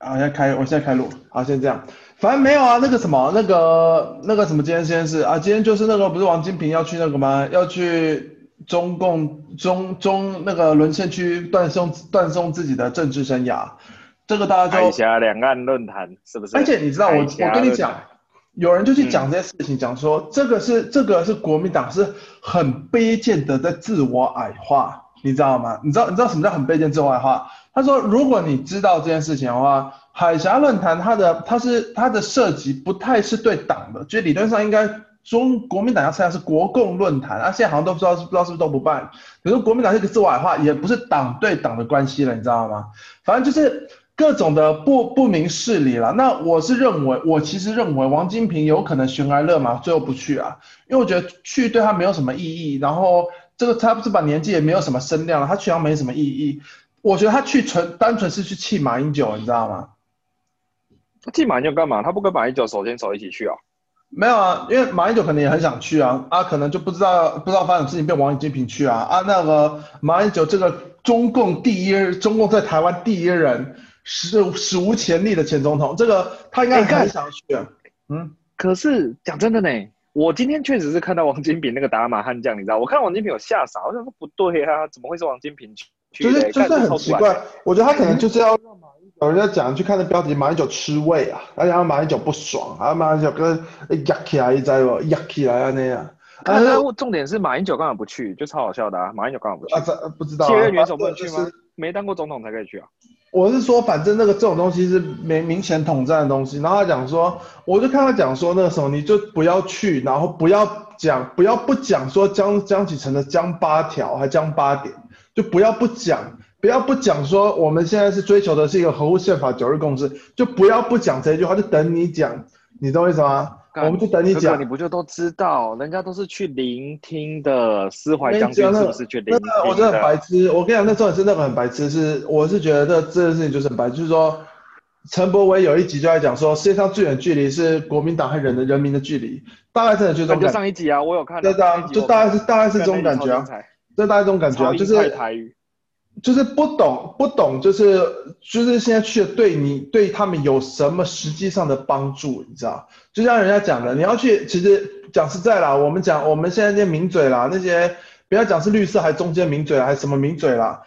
啊，现在开，我现在开录，好，先这样。反正没有啊，那个什么，那个那个什么，今天先是啊，今天就是那个不是王金平要去那个吗？要去中共中中那个沦陷区断送断送自己的政治生涯，这个大家就。海峡两岸论坛是不是？而且你知道我我跟你讲，有人就去讲这些事情，讲说这个是这个是国民党是很卑贱的在自我矮化，你知道吗？你知道你知道什么叫很卑贱自我矮化？他说：“如果你知道这件事情的话，海峡论坛它的它是它的设计不太是对党的，就理论上应该中国民党要参加是国共论坛，啊，现在好像都不知道不知道是不是都不办。可是国民党这个自我的话也不是党对党的关系了，你知道吗？反正就是各种的不不明事理了。那我是认为，我其实认为王金平有可能悬崖勒马，最后不去啊，因为我觉得去对他没有什么意义。然后这个他不是把年纪也没有什么声量了，他去好像没什么意义。”我觉得他去纯单纯是去气马英九，你知道吗？他气马英九干嘛？他不跟马英九手牵手一起去啊？没有啊，因为马英九可能也很想去啊，啊，可能就不知道不知道发生什么事情，被王金平去啊啊，那个马英九这个中共第一，中共在台湾第一人，史史无前例的前总统，这个他应该很想去啊。嗯，可是讲真的呢，我今天确实是看到王金平那个打马悍将，你知道，我看王金平有吓傻，我想说不对啊，怎么会是王金平去？就是就是很奇怪，我觉得他可能就是要让马英九，人家讲去看的标题，马英九吃味啊，而且让马英九不爽，啊马英九跟压起来一在不压起来啊那样。但是重点是马英九刚好不去，就超好笑的啊，马英九刚好不去？啊这不知道、啊。现任元首不能去吗？没当过总统才可以去啊。我是说，反正那个这种东西是没明显统战的东西，然后他讲说，我就看他讲说那个时候你就不要去，然后不要讲，不要不讲说江江启成的江八条还江八点。就不要不讲，不要不讲说我们现在是追求的是一个合乎宪法九二共识，就不要不讲这句话，就等你讲，你懂我意思吗？干我们就等你讲，你不就都知道，人家都是去聆听的，思怀将军是不是去聆听的？我真的很白痴，我跟你讲，那时候是那个很白痴，是我是觉得这这件事情就是很白痴，就是说陈柏伟有一集就在讲说，世界上最远距离是国民党和人的人民的距离，大概真的就是这种感觉。上一集啊，我有看，对的，就大概是大概是这种感觉啊。这大概这种感觉啊，就是就是不懂不懂，就是就是现在去对你对他们有什么实际上的帮助？你知道？就像人家讲的，你要去，其实讲实在啦，我们讲我们现在那些名嘴啦，那些不要讲是绿色还是中间名嘴还是什么名嘴啦。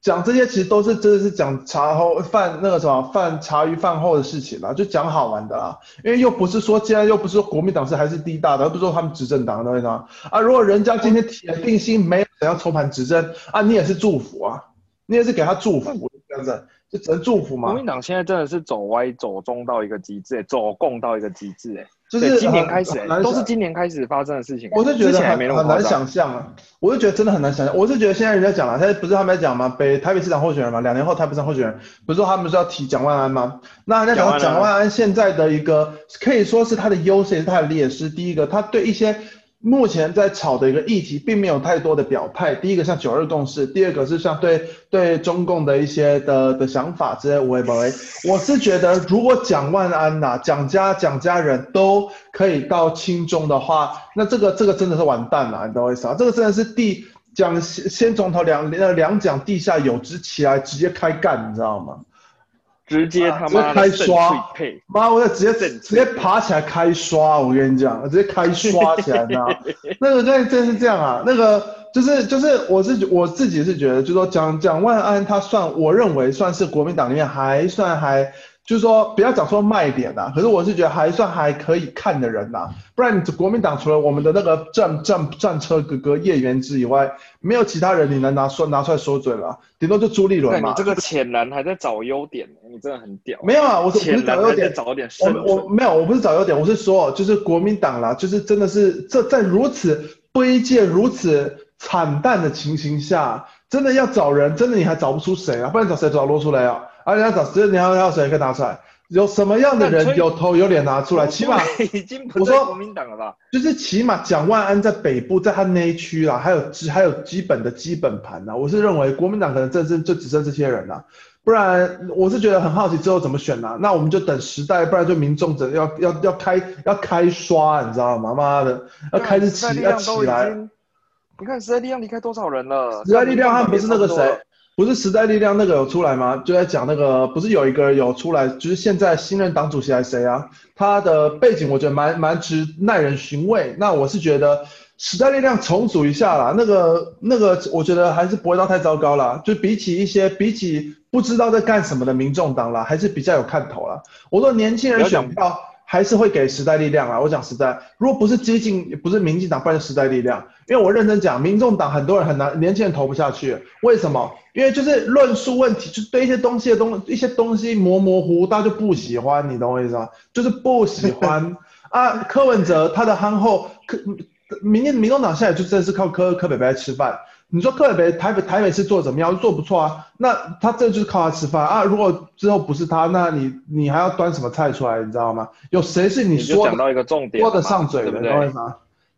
讲这些其实都是真的是讲茶后饭那个什么饭茶余饭后的事情啦，就讲好玩的啦。因为又不是说现在又不是说国民党是还是第一大的，而不是说他们执政党的，对吗？啊，如果人家今天铁定心没有想要筹盘执政啊，你也是祝福啊，你也是给他祝福这样子，就只能祝福嘛。国民党现在真的是走歪走中到一个极致，走共到一个极致，哎。就是今年开始，都是今年开始发生的事情。我是觉得很很难想象啊，我是觉得真的很难想象。我是觉得现在人家讲了，现在不是他们在讲吗？北台北市长候选人嘛，两年后台北市长候选人，不是说他们是要提蒋万安吗？那人家讲蒋万安现在的一个可以说是他的优势，也是他的劣势。第一个，他对一些。目前在炒的一个议题，并没有太多的表态。第一个像九二共识，第二个是像对对中共的一些的的想法之类。我也不会，我是觉得，如果蒋万安呐、蒋家蒋家人都可以到亲中的话，那这个这个真的是完蛋了，你懂我意思啊？这个真的是地蒋先先从头两两蒋地下有之起来，直接开干，你知道吗？直接他妈开刷，妈，我要直接直接爬起来开刷，我跟你讲，直接开刷起来，你知道 那个真真是这样啊，那个就是就是我是我自己是觉得，就是说蒋蒋万安他算，我认为算是国民党里面还算还。就是说，不要讲说卖点呐，可是我是觉得还算还可以看的人呐，不然你国民党除了我们的那个战战战车哥哥叶元之以外，没有其他人你能拿说拿出来说嘴了，顶多就朱立伦嘛。你这个浅蓝还在找优点，你真的很屌。没有啊，我是不是找优点？找点我我没有，我不是找优点，我是说，就是国民党啦，就是真的是这在如此卑贱、如此惨淡的情形下，真的要找人，真的你还找不出谁啊？不然找谁找罗出来啊？而且要找谁？你要要谁可以拿出来？有什么样的人有头有脸拿出来？起码已经不是国民党了吧？就是起码蒋万安在北部，在他那一区啦，还有基还有基本的基本盘呐。我是认为国民党可能真正就只剩这些人了，不然我是觉得很好奇之后怎么选呐？那我们就等时代，不然就民众整要要要开要开刷，你知道吗？妈的，要开始起要起来。你看时代力量离开多少人了？时代力量他们不是那个谁？不是时代力量那个有出来吗？就在讲那个，不是有一个有出来，就是现在新任党主席还是谁啊？他的背景我觉得蛮蛮值耐人寻味。那我是觉得时代力量重组一下啦，那个那个我觉得还是不会到太糟糕啦。就比起一些比起不知道在干什么的民众党啦，还是比较有看头啦。我说年轻人选票。还是会给时代力量啊！我讲实在，如果不是激进，不是民进党，不然时代力量。因为我认真讲，民众党很多人很难，年轻人投不下去。为什么？因为就是论述问题，就对一些东西的东一些东西模模糊糊，大家就不喜欢，你懂我意思吗？就是不喜欢啊。柯文哲他的憨厚，柯民民民众党现在就真是靠柯柯北北吃饭。你说特北北台北台北是做怎么样？做不错啊。那他这就是靠他吃饭啊。如果之后不是他，那你你还要端什么菜出来？你知道吗？有谁是你说讲到一个重点，说得上嘴的，对不对？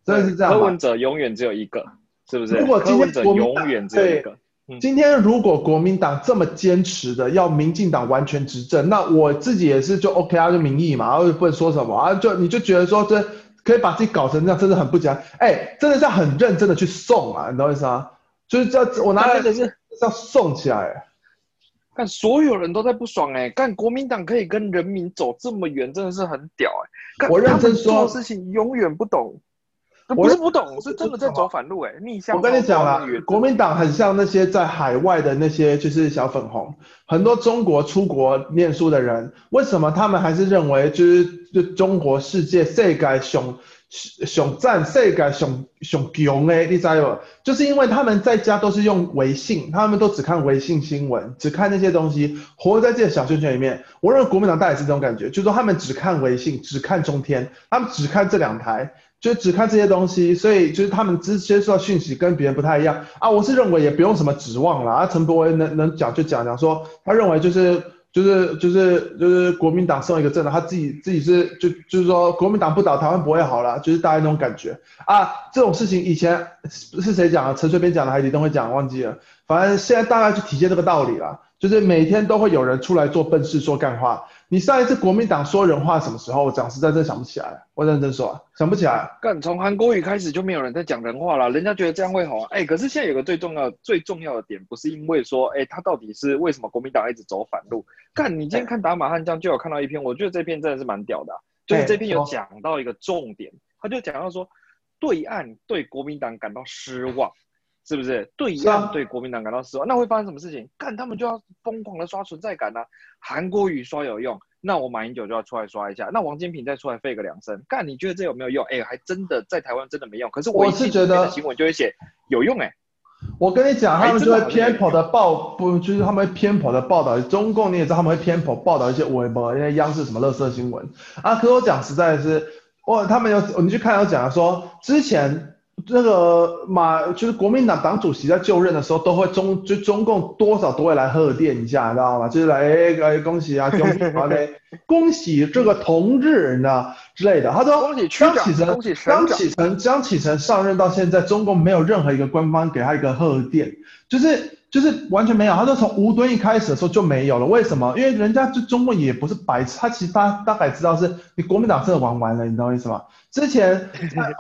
真的是这样。柯文哲永远只有一个，是不是？如果今天国民永远只有一个，嗯、今天如果国民党这么坚持的要民进党完全执政，那我自己也是就 OK 啊，就民意嘛，然后不能说什么啊，就你就觉得说这可以把自己搞成这样，真的很不讲。哎，真的是很认真的去送啊，你懂我意思吗？就是这，我拿来的是要送起来，看所有人都在不爽哎，看国民党可以跟人民走这么远，真的是很屌哎！我认真说，做事情永远不懂，不是不懂，是真的在走反路哎，逆向。我跟你讲啦，国民党很像那些在海外的那些就是小粉红，很多中国出国念书的人，为什么他们还是认为就是就中国世界世界上？熊赞世界熊熊熊诶，你知道不？就是因为他们在家都是用微信，他们都只看微信新闻，只看那些东西，活在自己的小圈圈里面。我认为国民党大概是这种感觉，就是说他们只看微信，只看中天，他们只看这两台，就只看这些东西，所以就是他们直接受到讯息跟别人不太一样啊。我是认为也不用什么指望了啊。陈柏惟能能讲就讲讲说，他认为就是。就是就是就是国民党送一个政党，他自己自己是就就是说国民党不倒台湾不会好了，就是大概那种感觉啊。这种事情以前是谁讲的？陈水扁讲的还是李登辉讲？忘记了。反正现在大概就体现这个道理了，就是每天都会有人出来做笨事说干话。你上一次国民党说人话什么时候？我讲实在真想不起来，我认真说想不起来。干，从韩国语开始就没有人在讲人话了，人家觉得这样会好。哎，可是现在有个最重要最重要的点，不是因为说，哎，他到底是为什么国民党一直走反路？干，你今天看打马汉江就有看到一篇，我觉得这篇真的是蛮屌的，啊，就是这篇有讲到一个重点，他就讲到说，对岸对国民党感到失望。是不是对岸对国民党感到失望？啊、那会发生什么事情？干他们就要疯狂的刷存在感呐、啊。韩国瑜刷有用，那我马英九就要出来刷一下。那王金平再出来废个两声，干你觉得这有没有用？哎、欸，还真的在台湾真的没用。可是我是觉得新闻就会写有用哎、欸。我跟你讲，他们就会偏颇的报，不就是他们会偏颇的报道中共，你也知道他们会偏颇报道一些微博，因为央视什么垃圾新闻啊。可是我讲实在的是，我他们有你去看有讲说之前。那个马就是国民党党主席在就任的时候，都会中就中共多少都会来贺电一下，你知道吗？就是来哎哎恭喜啊，恭喜 恭喜这个同志，你知道之类的。他说恭喜张启程，张启程，张启程上任到现在，中共没有任何一个官方给他一个贺电，就是就是完全没有。他说从吴敦义开始的时候就没有了，为什么？因为人家就中共也不是白痴，他其实大大概知道是你国民党真的玩完了，你知道我意思吗？之前在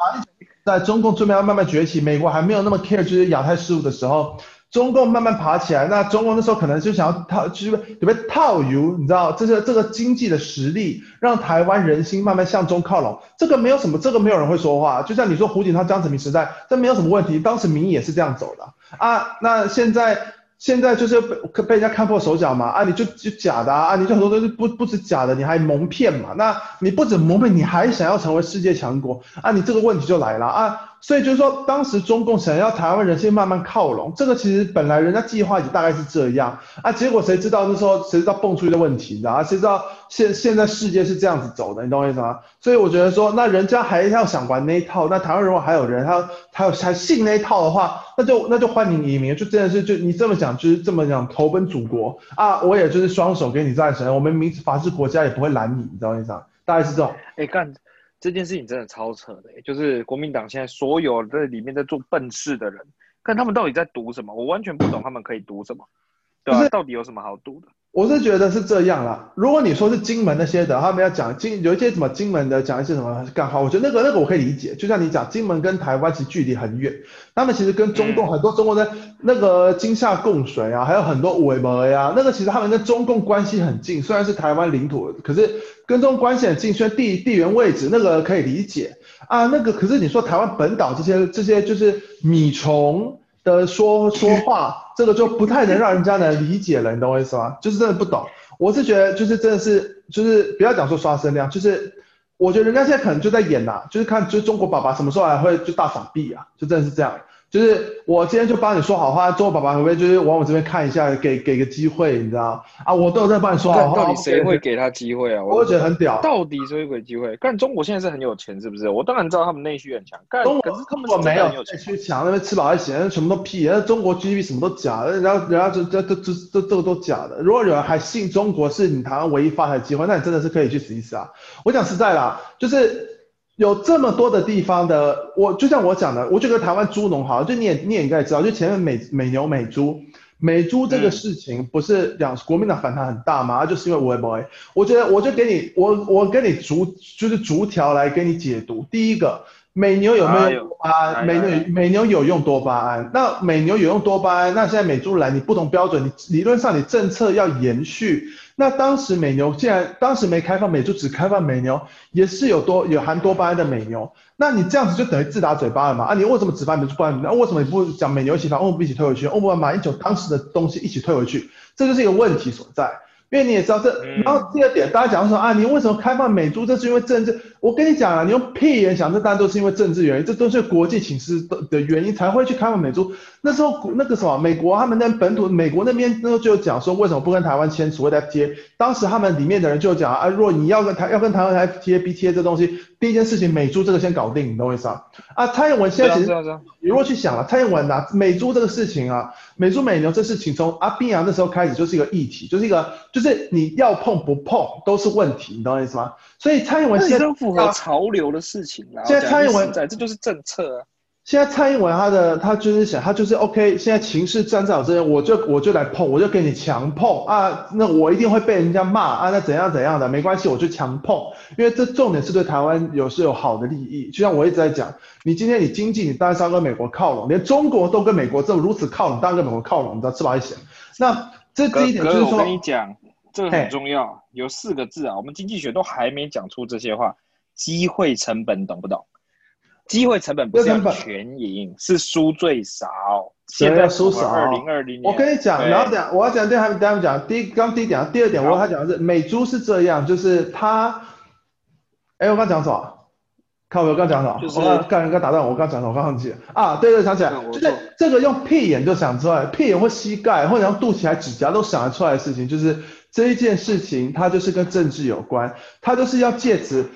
在中共这边慢慢崛起，美国还没有那么 care 就是亚太事务的时候，中共慢慢爬起来。那中共那时候可能就想要套，就是准备套油，你知道，这是这个经济的实力，让台湾人心慢慢向中靠拢。这个没有什么，这个没有人会说话。就像你说胡锦涛、江泽民时代，这没有什么问题，当时民意也是这样走的啊。那现在。现在就是被被人家看破手脚嘛，啊，你就就假的啊，你就很多东西不不止假的，你还蒙骗嘛，那你不止蒙骗，你还想要成为世界强国啊，你这个问题就来了啊。所以就是说，当时中共想要台湾人先慢慢靠拢，这个其实本来人家计划也大概是这样啊，结果谁知道那时候谁知道蹦出一个问题，你知道啊？谁知道现现在世界是这样子走的，你懂我意思吗？所以我觉得说，那人家还要想玩那一套，那台湾如果还有人他他有还信那一套的话，那就那就欢迎移民，就真的是就你这么讲就是这么讲投奔祖国啊，我也就是双手给你赞成，我们民法治国家也不会拦你，你知道我意思吗？大概是这种，哎干。这件事情真的超扯的，就是国民党现在所有在里面在做笨事的人，看他们到底在读什么，我完全不懂他们可以读什么，对吧？到底有什么好读的？我是觉得是这样啦。如果你说是金门那些的，他们要讲金有一些什么金门的讲一些什么干话，我觉得那个那个我可以理解。就像你讲，金门跟台湾其实距离很远，他们其实跟中共很多中国人那个金厦供水啊，还有很多维摩呀，那个其实他们跟中共关系很近，虽然是台湾领土，可是跟中共关系很近，虽然地地缘位置那个可以理解啊。那个可是你说台湾本岛这些这些就是米虫的说说话。这个就不太能让人家能理解了，你懂我意思吗？就是真的不懂。我是觉得，就是真的是，就是不要讲说刷声量，就是我觉得人家现在可能就在演呐，就是看，就中国爸爸什么时候还会就大撒币啊，就真的是这样。就是我今天就帮你说好话，中国爸爸会不会就是往我这边看一下，给给个机会，你知道啊？我都有在帮你说好话。到底谁会给他机会啊？我觉得很屌。到底谁会给机会？但中国现在是很有钱，是不是？我当然知道他们内需很强。干中国根本没有内需强，那边吃饱还行，什么都屁。那中国 GDP 什么都假的，然后人家这这这这这这个都假的。如果有人还信中国是你台湾唯一发财机会，那你真的是可以去死一试啊！我讲实在啦，就是。有这么多的地方的，我就像我讲的，我觉得台湾猪农好，就你也你也应该知道，就前面美美牛美猪美猪这个事情，不是两国民党反弹很大吗？嗯、就是因为我 boy，，我觉得我就给你我我给你逐就是逐条来给你解读。第一个，美牛有没有多巴胺？美牛美牛有用多巴胺，那美牛有用多巴胺，那现在美猪来你不同标准，你理论上你政策要延续。那当时美牛既然当时没开放美猪，只开放美牛，也是有多有含多巴胺的美牛。那你这样子就等于自打嘴巴了嘛？啊，你为什么只发美猪不放？那为什么你不讲美牛一起放，为什么不一起退回去？为什么马英九当时的东西一起退回去？这就是一个问题所在。因为你也知道这，然后第二点，大家讲说啊，你为什么开放美猪？这是因为政治。我跟你讲啊，你用屁眼想，这当然都是因为政治原因，这都是国际情势的的原因才会去开放美猪。那时候那个什么，美国他们那本土，美国那边那时候就讲说，为什么不跟台湾签所谓的 FTA？当时他们里面的人就讲啊，如果你要跟台要跟台湾 FTA、BTA 这东西，第一件事情美猪这个先搞定，你懂我意思啊？啊，蔡英文现在其实，你如果去想了，蔡英文啊，美猪这个事情啊，美猪美牛这事情从阿扁啊那时候开始就是一个议题，就是一个就是你要碰不碰都是问题，你懂我意思吗？所以蔡英文现在符合潮流的事情啊。现在蔡英文在，这就是政策啊。现在蔡英文他的他就是想，他就是 OK。现在情势站在我这边，我就我就来碰，我就给你强碰啊。那我一定会被人家骂啊。那怎样怎样的没关系，我就强碰，因为这重点是对台湾有是有好的利益。就像我一直在讲，你今天你经济你当然是要跟美国靠拢，连中国都跟美国这么如此靠拢，当然跟美国靠拢，你知道吃饱一些。那这第一点就是说，我跟你讲，这个很重要，有四个字啊，我们经济学都还没讲出这些话，机会成本，懂不懂？机会成本不是要全赢，是输最少。现在输少。二零二零年，我跟你讲，然后讲，我要讲对他们，他们讲第一，刚第一点，第二点，我要他讲的是美猪是这样，就是他，哎，我刚讲什么？看我刚讲什么？就是、我刚刚刚打断我，我刚讲什么？我刚忘记了啊，对对，想起来，就是这个用屁眼就想出来，屁眼或膝盖或者用肚脐还指甲都想得出来的事情，就是这一件事情，它就是跟政治有关，它就是要借此。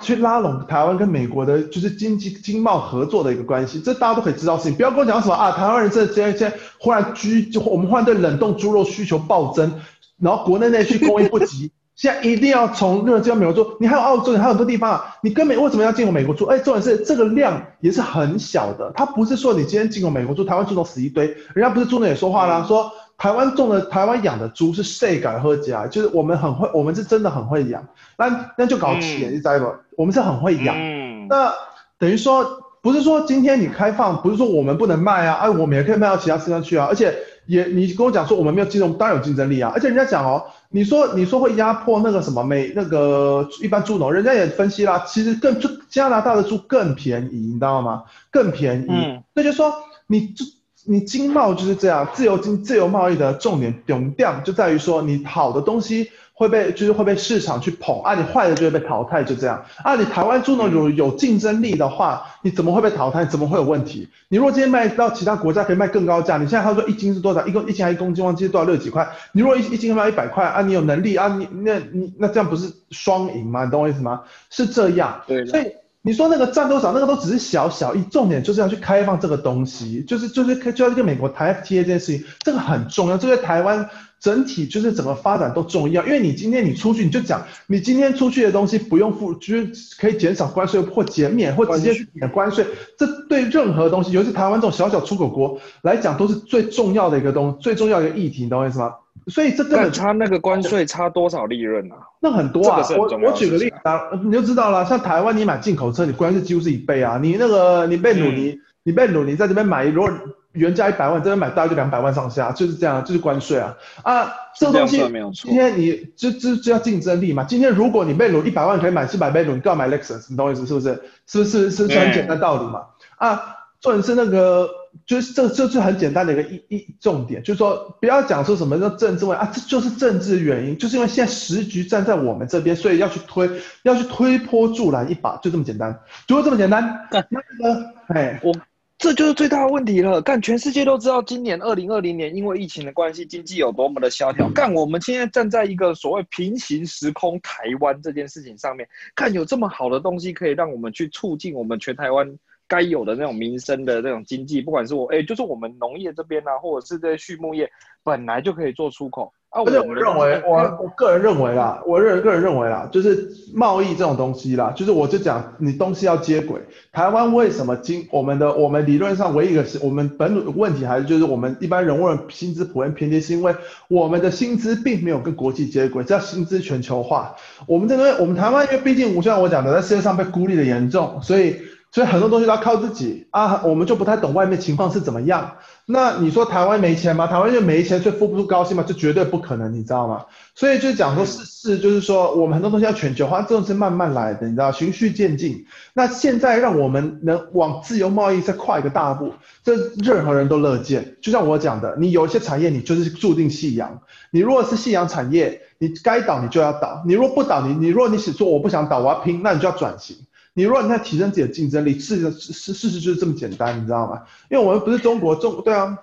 去拉拢台湾跟美国的，就是经济经贸合作的一个关系，这大家都可以知道事情。不要跟我讲什么啊，台湾人这这些这忽然居，就我们忽然对冷冻猪肉需求暴增，然后国内内需供应不及，现在一定要从日本进口美国猪。你还有澳洲，你还有很多地方啊，你根本为什么要进口美国猪？哎，重点是这个量也是很小的，它不是说你今天进口美国猪，台湾猪肉死一堆，人家不是猪农也说话啦，说。台湾种的、台湾养的猪是谁敢喝家？就是我们很会，我们是真的很会养。那那就搞钱，你知道不？我们是很会养。嗯。那等于说，不是说今天你开放，不是说我们不能卖啊，哎，我们也可以卖到其他市场去啊。而且也，你跟我讲说我们没有竞争，当然有竞争力啊。而且人家讲哦，你说你说会压迫那个什么美那个一般猪农，人家也分析啦，其实更加拿大的猪更便宜，你知道吗？更便宜。嗯。那就是说你就。你经贸就是这样，自由经自由贸易的重点重点就在于说，你好的东西会被就是会被市场去捧啊，你坏的就会被淘汰，就这样啊。你台湾猪农有有竞争力的话，你怎么会被淘汰？怎么会有问题？你如果今天卖到其他国家可以卖更高价，你现在他说一斤是多少？一公一斤还一公斤，忘记多少六十几块。你如果一一斤卖一百块啊，你有能力啊，你那你那这样不是双赢吗？你懂我意思吗？是这样，对，所以。你说那个占多少？那个都只是小小一，重点就是要去开放这个东西，就是就是就要跟美国谈 FTA 这件事情，这个很重要，这对台湾整体就是整个发展都重要。因为你今天你出去，你就讲你今天出去的东西不用付，就是可以减少关税或减免或直接免关税，这对任何东西，尤其台湾这种小小出口国来讲，都是最重要的一个东，最重要的一个议题，你懂我意思吗？所以这根本差那个关税差多少利润啊？那很多啊！我我举个例子啊，你就知道了。像台湾，你买进口车，你关税几乎是一倍啊。你那个你贝鲁尼，嗯、你贝鲁尼在这边买，如果原价一百万，这边买大概就两百万上下，就是这样，就是关税啊啊！这个东西今天你就就就要竞争力嘛。今天如果你贝鲁一百万可以买四百贝努，你干嘛买 Lexus？你懂我意思是不是？是不是是不是很简单道理嘛？嗯、啊，重点是那个。就是这这是很简单的一个一一重点，就是说不要讲说什么叫政治问题啊，这就是政治原因，就是因为现在时局站在我们这边，所以要去推要去推波助澜一把，就这么简单，就这么简单。那个，哎，我这就是最大的问题了。干，全世界都知道今年二零二零年因为疫情的关系，经济有多么的萧条。干，我们现在站在一个所谓平行时空台湾这件事情上面，看有这么好的东西可以让我们去促进我们全台湾。该有的那种民生的那种经济，不管是我哎、欸，就是我们农业这边啊，或者是这些畜牧业，本来就可以做出口啊。而且我认为，我我个人认为啦，我认个人认为啦，就是贸易这种东西啦，就是我就讲你东西要接轨。台湾为什么经我们的我们理论上唯一一个是我们本土的问题，还是就是我们一般人问薪资普遍偏低，是因为我们的薪资并没有跟国际接轨，叫薪资全球化。我们这边我们台湾，因为毕竟就像我讲的，在世界上被孤立的严重，所以。所以很多东西都要靠自己啊，我们就不太懂外面情况是怎么样。那你说台湾没钱吗？台湾就没钱，所以付不出高薪吗？这绝对不可能，你知道吗？所以就讲说是是，就是说我们很多东西要全球化，这种是慢慢来的，你知道，循序渐进。那现在让我们能往自由贸易再跨一个大步，这任何人都乐见。就像我讲的，你有一些产业你就是注定夕阳，你如果是夕阳产业，你该倒你就要倒，你如果不倒，你你如果你是说我不想倒，我要拼，那你就要转型。你如果你在提升自己的竞争力，事实事事实就是这么简单，你知道吗？因为我们不是中国，中对啊，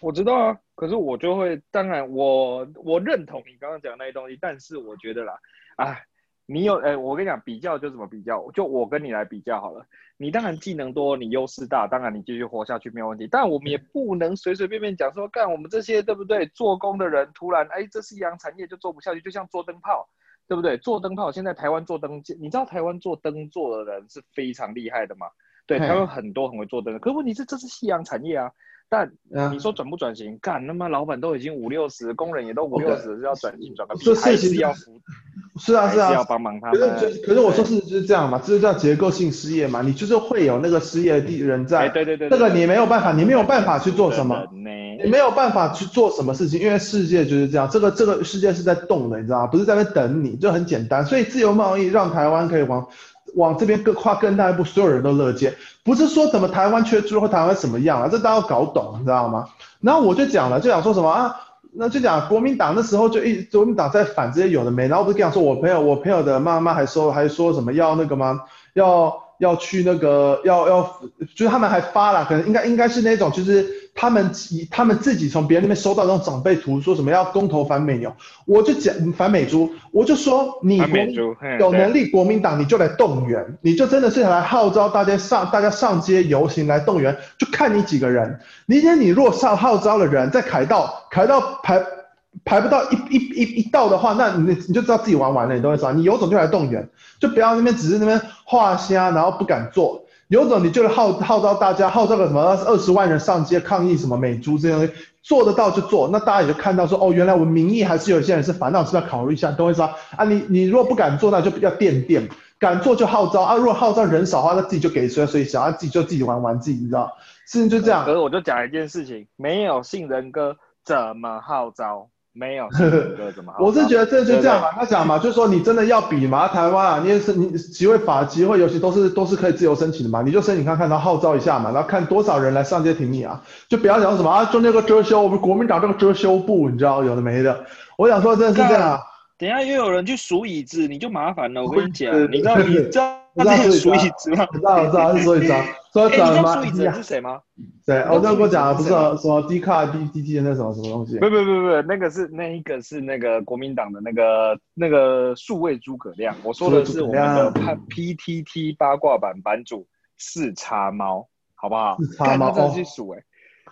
我知道啊。可是我就会，当然我我认同你刚刚讲的那些东西，但是我觉得啦，哎，你有哎，我跟你讲，比较就怎么比较，就我跟你来比较好了。你当然技能多，你优势大，当然你继续活下去没有问题。但我们也不能随随便便讲说，干我们这些对不对？做工的人突然哎，这是夕阳产业就做不下去，就像做灯泡。对不对？做灯泡，现在台湾做灯，你知道台湾做灯做的人是非常厉害的嘛？对，台湾很多很会做灯，可问题是这是夕阳产业啊。但你说转不转型？干，那么老板都已经五六十，工人也都五六十，是要转型转个屁？还是要扶？是啊是啊，要帮忙他们。可是可是我说是就是这样嘛，这是叫结构性失业嘛，你就是会有那个失业的人在。对对对。这个你没有办法，你没有办法去做什么？你没有办法去做什么事情，因为世界就是这样，这个这个世界是在动的，你知道吗？不是在那等你，就很简单。所以自由贸易让台湾可以往。往这边更跨更大一步，所有人都乐见，不是说怎么台湾缺猪或台湾什么样啊，这大家要搞懂，你知道吗？然后我就讲了，就想说什么啊，那就讲国民党那时候就一国民党在反这些有的没，然后不是讲说我朋友我朋友的妈妈还说还说什么要那个吗？要。要去那个要要，就是他们还发了，可能应该应该是那种，就是他们以他们自己从别人那边收到那种长辈图，说什么要公投反美牛，我就讲反美猪，我就说你有能力，国民党你就来动员，你就真的是来号召大家上大家上街游行来动员，就看你几个人。明天你若上号召的人在凯道凯道排。排不到一一一一到的话，那你你就知道自己玩完了，你懂我意思吧？你有种就来动员，就不要那边只是那边画虾，然后不敢做。有种你就号号召大家，号召个什么二十万人上街抗议什么美猪这些东西，做得到就做。那大家也就看到说，哦，原来我们民意还是有些人是烦恼是不是要考虑一下，懂我意思吧？啊，你你如果不敢做，那就要垫垫；敢做就号召啊。如果号召人少的话，那自己就给谁谁想，啊，自己就自己玩玩自己，你知道？事情就这样。可是我就讲一件事情，没有杏仁哥怎么号召？没有，怎么好？我是觉得这就这样嘛，他讲嘛，就是说你真的要比嘛，台湾啊，你也是你集会法、集会游行都是都是可以自由申请的嘛，你就申请看看，然后号召一下嘛，然后看多少人来上街挺你啊，就不要讲什么啊，就那个遮羞，我们国民党这个遮羞布，你知道有的没的。我想说真的是这样。啊等下又有人去数椅子，你就麻烦了。我跟你讲，你知道你知道他是数椅子吗？知道知道是数椅子。说什么？数椅子是谁吗？对，我刚刚跟我讲的不是什么 D 卡 D D T 的那什么什么东西？不不不不，那个是那一个是那个国民党的那个那个数位诸葛亮。我说的是我们的 P T T 八卦版版主四叉猫，好不好？四叉猫，他真的去数哎，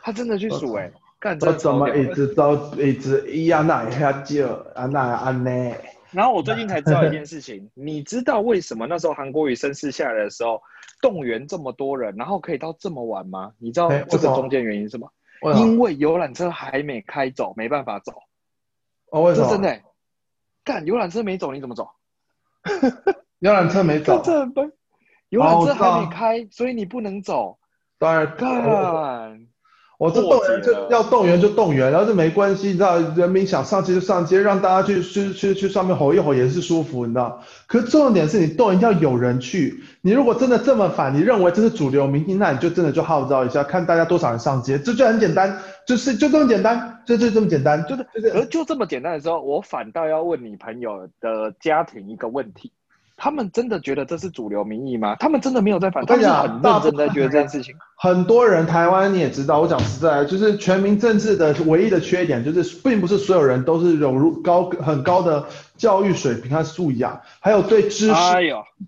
他真的去数哎，干这怎么一直都一直一样那一下就啊那啊呢？然后我最近才知道一件事情，你知道为什么那时候韩国瑜声势下来的时候？动员这么多人，然后可以到这么晚吗？你知道这个中间原因是什么？因为游览车还没开走，没办法走。哦，为什么？这真的、欸，干游览车没走，你怎么走？游览车没走，这很笨。游览车还没开，所以你不能走。当然干。我这动员就要动员就动员，然后这没关系，你知道，人民想上街就上街，让大家去去去去上面吼一吼也是舒服，你知道。可是重点是你动员要有人去，你如果真的这么反，你认为这是主流民意，那你就真的就号召一下，看大家多少人上街，这就很简单，就是就这么简单，就就这么简单，就是就是，而就这么简单的时候，我反倒要问你朋友的家庭一个问题。他们真的觉得这是主流民意吗？他们真的没有在反，他们是很认真在觉得这件事情。很多人台湾你也知道，我讲实在，就是全民政治的唯一的缺点就是，并不是所有人都是融入高很高的教育水平和素养，还有对知识，哎，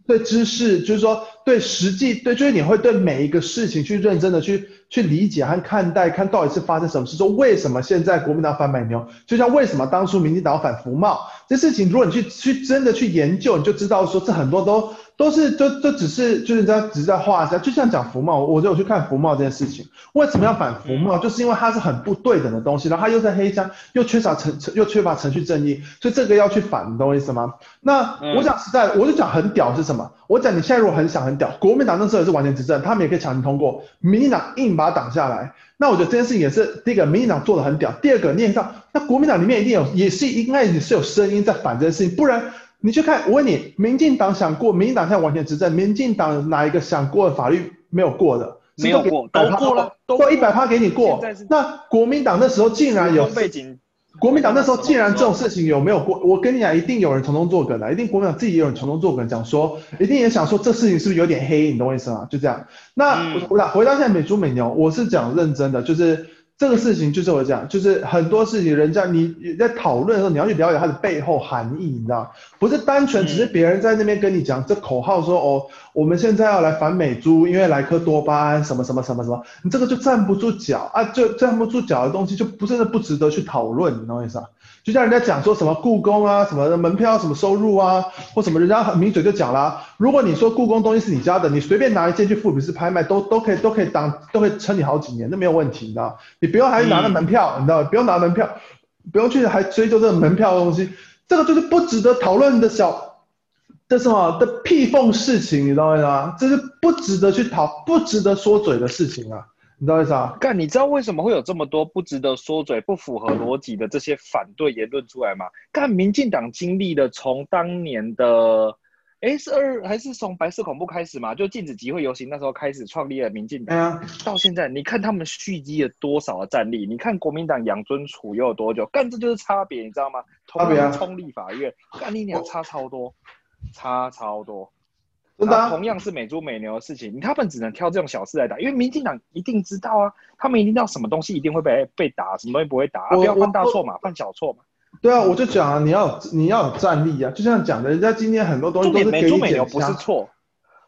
对知识，就是说对实际，对就是你会对每一个事情去认真的去。去理解和看待，看到底是发生什么事，说为什么现在国民党反美牛，就像为什么当初民进党反服贸，这事情如果你去去真的去研究，你就知道说这很多都。都是，就就只是，就是在只是在画一下，就像讲服贸，我就有去看服贸这件事情。为什么要反服贸？就是因为它是很不对等的东西，然后它又在黑箱，又缺少程又缺乏程序正义，所以这个要去反，你懂我意思吗？那我讲实在，我就讲很屌是什么？我讲你现在如果很想很屌，国民党那时候也是完全执政，他们也可以强行通过，民进党硬把它挡下来。那我觉得这件事情也是第一个，民进党做的很屌；第二个，你也知道，那国民党里面一定有，也是应该也是有声音在反这件事情，不然。你去看，我问你，民进党想过，民进党现在完全执政，民进党哪一个想过的法律没有过的？没有过，都过了，都一百趴给你过。那国民党那时候竟然有背景，国民党那时候竟然这种事情有没有过？我跟你讲，一定有人从中作梗的，一定国民党自己也有人从中作梗，讲说，一定也想说这事情是不是有点黑？你懂我意思吗？就这样。那回答回到现在美猪美牛，我是讲认真的，就是。这个事情就是我讲，就是很多事情，人家你在讨论的时候，你要去了解它的背后含义，你知道，不是单纯只是别人在那边跟你讲这口号说哦，我们现在要来反美猪，因为莱克多巴胺什么什么什么什么，你这个就站不住脚啊，就站不住脚的东西就不是不值得去讨论，你懂我意思啊？就像人家讲说什么故宫啊，什么的门票什么收入啊，或什么人家很明嘴就讲啦，如果你说故宫东西是你家的，你随便拿一件去富比士拍卖，都都可以都可以当都可以撑你好几年，那没有问题，你知道？你不用还拿那门票，你知道？不用拿门票，不用去还追究这个门票的东西，这个就是不值得讨论的小的什么的屁缝事情，你知道吗？这是不值得去讨，不值得说嘴的事情啊。你知道为啥？干，你知道为什么会有这么多不值得说嘴、不符合逻辑的这些反对言论出来吗？干，民进党经历了从当年的，哎，是二还是从白色恐怖开始嘛？就禁止集会游行那时候开始创立了民进党，啊、到现在，你看他们蓄积了多少的战力？你看国民党养尊处优有多久？干，这就是差别，你知道吗？同样冲立法院，干你俩差超多，差超多。那同样是美猪美牛的事情，他们只能挑这种小事来打，因为民进党一定知道啊，他们一定知道什么东西一定会被被打，什么东西不会打，啊、不要犯大错嘛，犯小错嘛。对啊，我就讲啊，你要你要有战力啊，就像讲的，人家今天很多东西都是给你美猪美牛不是错。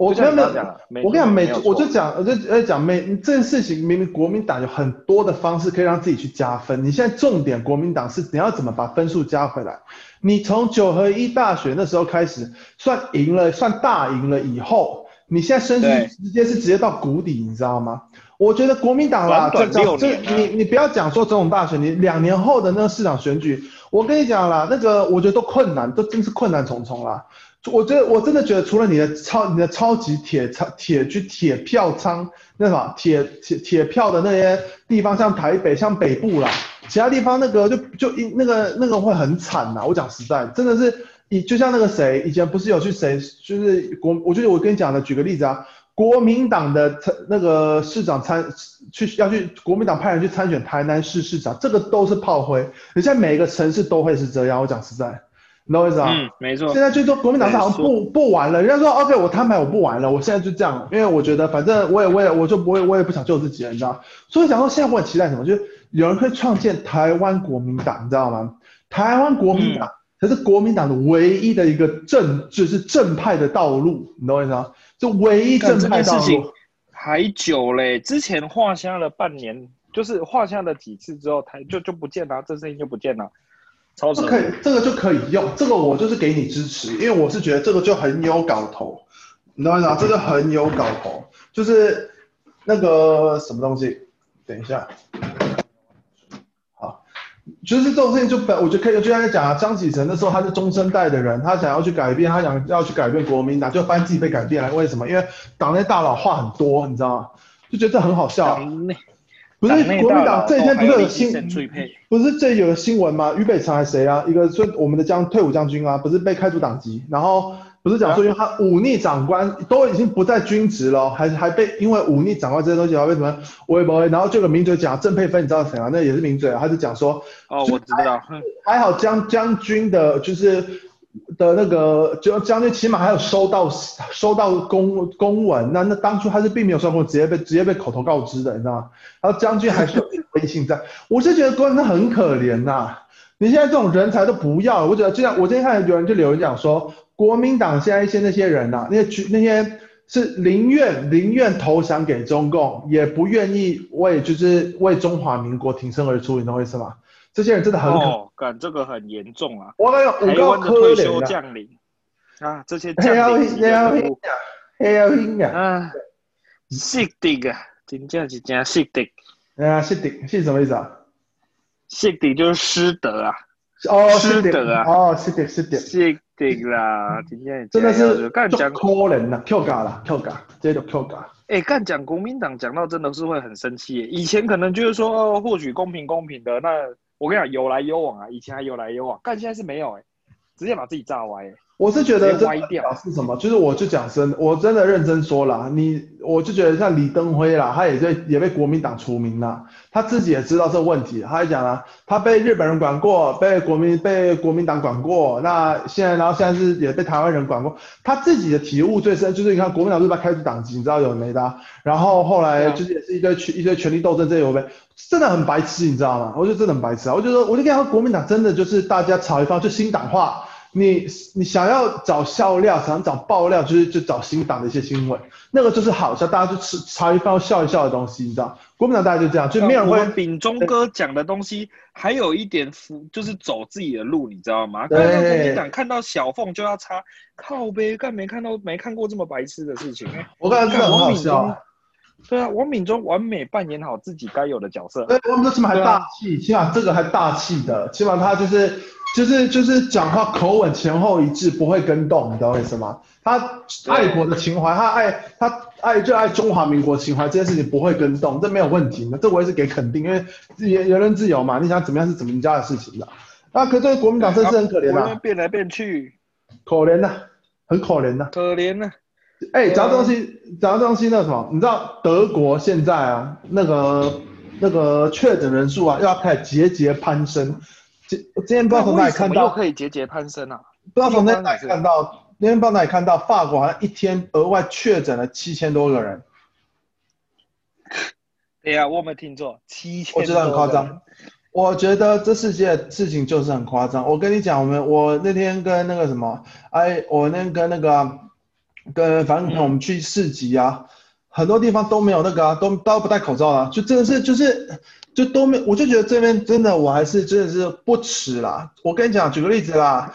我跟你讲，我跟你讲，美我就讲，我就在讲美这件事情，明明国民党有很多的方式可以让自己去加分。你现在重点，国民党是你要怎么把分数加回来？你从九合一大选那时候开始算赢了，算大赢了以后，你现在升级直接是直接到谷底，你知道吗？我觉得国民党啦，这这这，你你不要讲说总统大选，你两年后的那个市长选举，我跟你讲啦，那个我觉得都困难，都真是困难重重啦。我觉得我真的觉得，除了你的超你的超级铁仓铁去铁票仓那什么铁铁铁票的那些地方，像台北像北部啦，其他地方那个就就一那个那个会很惨呐。我讲实在，真的是以就像那个谁以前不是有去谁就是国，我觉得我跟你讲的，举个例子啊，国民党的那个市长参去要去国民党派人去参选台南市市长，这个都是炮灰。你现在每一个城市都会是这样，我讲实在。你懂我意思啊？嗯，没错。现在最多国民党是好像不不玩了，人家说 OK，我摊牌我不玩了，我现在就这样，因为我觉得反正我也我也我就不会，我也不想救自己了，你知道？所以讲说现在我很期待什么，就是有人会创建台湾国民党，你知道吗？台湾国民党才是国民党的唯一的一个正，就是正派的道路，你懂我意思啊？就唯一正派道路。还久嘞，之前画下了半年，就是画下了几次之后，台就就不见了，这声音就不见了。这可以，这个就可以用，这个我就是给你支持，因为我是觉得这个就很有搞头，你知道吗？这个很有搞头，就是那个什么东西，等一下，好，就是这种事情就本我就可以就像讲啊，张启成那时候他是中生代的人，他想要去改变，他想要去改变国民党，就发现自己被改变了。为什么？因为党内大佬话很多，你知道吗？就觉得这很好笑。不是国民党这几天不是有新不是这有个新闻吗？俞北辰还是谁啊？一个说我们的将退伍将军啊，不是被开除党籍，然后。不是讲说，因为他忤逆长官都已经不在军职了，还还被因为忤逆长官这些东西，还为什么我也不会？然后这个名嘴讲郑佩芬，你知道谁啊？那也是名嘴啊，他就讲说，哦，我知道，还好将将军的就是的那个，就将军起码还有收到收到公公文，那那当初他是并没有收过，直接被直接被口头告知的，你知道吗？然后将军还是有微信在，我是觉得官人很可怜呐、你现在这种人才都不要，我觉得这样，我今天看有人就留言讲说。国民党现在一些那些人呐、那些那些是宁愿宁愿投降给中共，也不愿意为就是为中华民国挺身而出，你懂我意思吗？这些人真的很哦，干这个很严重啊！我跟你讲，台湾的退休将领啊，这些将领，黑要拼啊，啊，失德啊，真正是真失德。哎呀，失德是什么意思啊？失德就是失德啊，哦，失德啊，哦，失德失德。对啦，今天真的是干讲可怜呐，Q 嘎啦，Q 嘎，这就 Q 嘎。哎，干讲国民党讲到真的是会很生气。以前可能就是说，哦，或许公平公平的，那我跟你讲有来有往啊，以前还有来有往，但现在是没有哎，直接把自己炸歪。我是觉得这表示什么？就是我就讲真，我真的认真说了，你我就觉得像李登辉啦，他也在也被国民党除名了，他自己也知道这个问题，他还讲了，他被日本人管过，被国民被国民党管过，那现在然后现在是也被台湾人管过，他自己的体悟最深就是你看国民党是不是开始党籍，你知道有没的？然后后来就是也是一堆权一堆权力斗争这有没？真的很白痴，你知道吗？我就真的很白痴啊！我就说，我就跟他说，国民党真的就是大家炒一方就新党化。你你想要找笑料，想要找爆料，就是就找新党的一些新闻，那个就是好笑，大家就吃茶余饭后笑一笑的东西，你知道？国民党大家就这样，就没有人会。秉忠哥讲的东西还有一点，就是走自己的路，你知道吗？对。国民党看到小凤就要插，靠呗，干没看到没看过这么白痴的事情？我感觉这很好笑。对啊，王敏忠完美扮演好自己该有的角色。对，我们说起码还大气，起码这个还大气的，起码他就是。就是就是讲话口吻前后一致，不会跟动，你知道为什么？他爱国的情怀，他爱他爱就爱中华民国情怀，这件事情不会跟动，这没有问题的，这我也是给肯定，因为言言论自由嘛，你想怎么样是怎么家的事情的。那可是国民党真是很可怜啊，变来变去，可怜呐，很可怜呐，可怜呐。哎，讲到东西，讲到东西，那什么，你知道德国现在啊，那个那个确诊人数啊，又要开始节节攀升。我今天不知道从哪里看到，可以节节攀升啊！不知道从哪里看到，今天不知道哪里看到，法国好像一天额外确诊了七千多个人。对呀，我有没有听错？七千，我觉得很夸张。我觉得这世界事情就是很夸张。我跟你讲，我们我那天跟那个什么，哎，我那天跟那个跟反正我们去市集啊，嗯、很多地方都没有那个啊，都都不戴口罩啊，就真的是就是。就都没，我就觉得这边真的，我还是真的是不耻啦。我跟你讲，举个例子啦，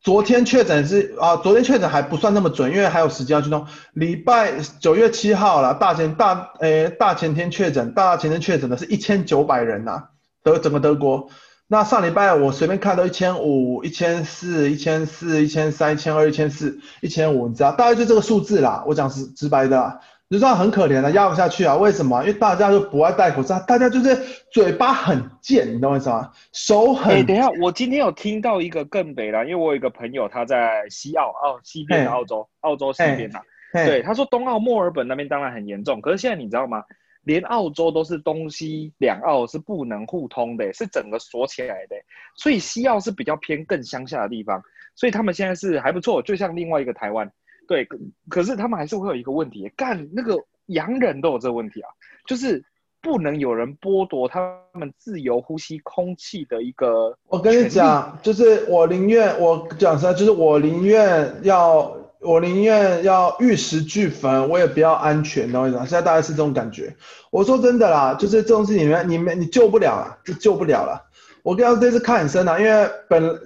昨天确诊是啊，昨天确诊还不算那么准，因为还有时间要去弄。礼拜九月七号了，大前大诶、大前天确诊，大前天确诊的是一千九百人呐，德整个德国。那上礼拜我随便看到一千五、一千四、一千四、一千三、一千二、一千四、一千五，你知道，大概就这个数字啦。我讲是直白的。你知道很可怜的，压不下去啊？为什么？因为大家都不爱戴口罩，大家就是嘴巴很贱，你懂我意思吗？手很……哎，等一下，我今天有听到一个更北的，因为我有一个朋友他在西澳，澳，西边的澳洲，澳洲西边呐。对，他说东澳墨尔本那边当然很严重，可是现在你知道吗？连澳洲都是东西两澳是不能互通的，是整个锁起来的，所以西澳是比较偏更乡下的地方，所以他们现在是还不错，就像另外一个台湾。对，可是他们还是会有一个问题，干那个洋人都有这个问题啊，就是不能有人剥夺他们自由呼吸空气的一个。我跟你讲，就是我宁愿我讲实在，就是我宁愿要我宁愿要玉石俱焚，我也不要安全，懂我意思吗？现在大概是这种感觉。我说真的啦，就是这种事情，你们你们你救不了了，就救不了了。我跟你说这次看很深啊，因为本。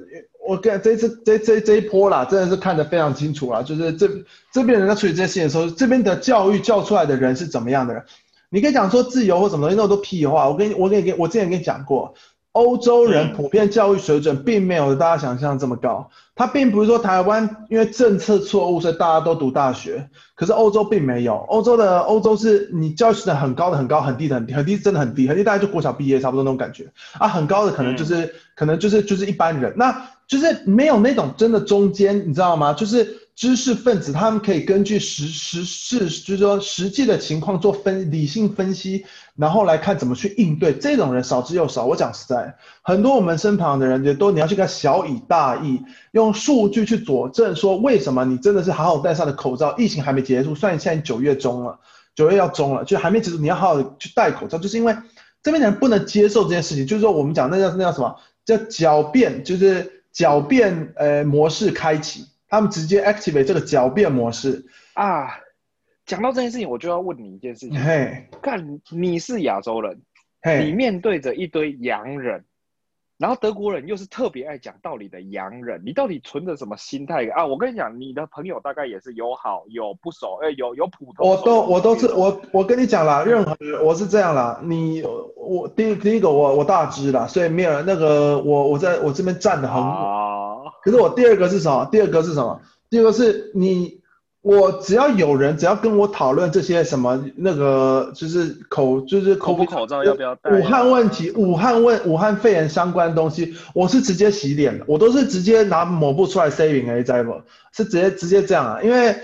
我跟这次这这这一波啦，真的是看得非常清楚啦。就是这这边人在处理这些事情的时候，这边的教育教出来的人是怎么样的人？你可以讲说自由或什么东西，那么多屁话。我跟你我跟你我之前跟你讲过，欧洲人普遍教育水准并没有大家想象这么高。他并不是说台湾因为政策错误，所以大家都读大学。可是欧洲并没有，欧洲的欧洲是你教育水准很高的很高，很低的很低，很低真的很低，很低大概就国小毕业差不多那种感觉啊，很高的可能就是可能就是就是一般人，那就是没有那种真的中间，你知道吗？就是。知识分子他们可以根据实实事，就是说实际的情况做分理性分析，然后来看怎么去应对。这种人少之又少。我讲实在，很多我们身旁的人也都你要去看小以大义，用数据去佐证说为什么你真的是好好戴上的口罩，疫情还没结束，算现在九月中了，九月要中了，就还没结束，你要好好去戴口罩，就是因为这边的人不能接受这件事情，就是说我们讲那叫那叫什么叫狡辩，就是狡辩呃模式开启。他们直接 activate 这个狡辩模式啊！讲到这件事情，我就要问你一件事情。嘿，看你是亚洲人，嘿，你面对着一堆洋人，然后德国人又是特别爱讲道理的洋人，你到底存着什么心态啊？我跟你讲，你的朋友大概也是有好有不熟，哎，有有普通。我都我都是我我跟你讲了，任何我是这样啦。你我第第一个我我大只了，所以没有那个我我在我这边站的很稳。可是我第二个是什么？第二个是什么？第二个是你，我只要有人只要跟我讨论这些什么那个就是口就是口口口罩要不要戴？武汉问题、武汉问武汉肺炎相关的东西，我是直接洗脸的，我都是直接拿抹布出来 saving 哎，知道不？是直接直接这样啊，因为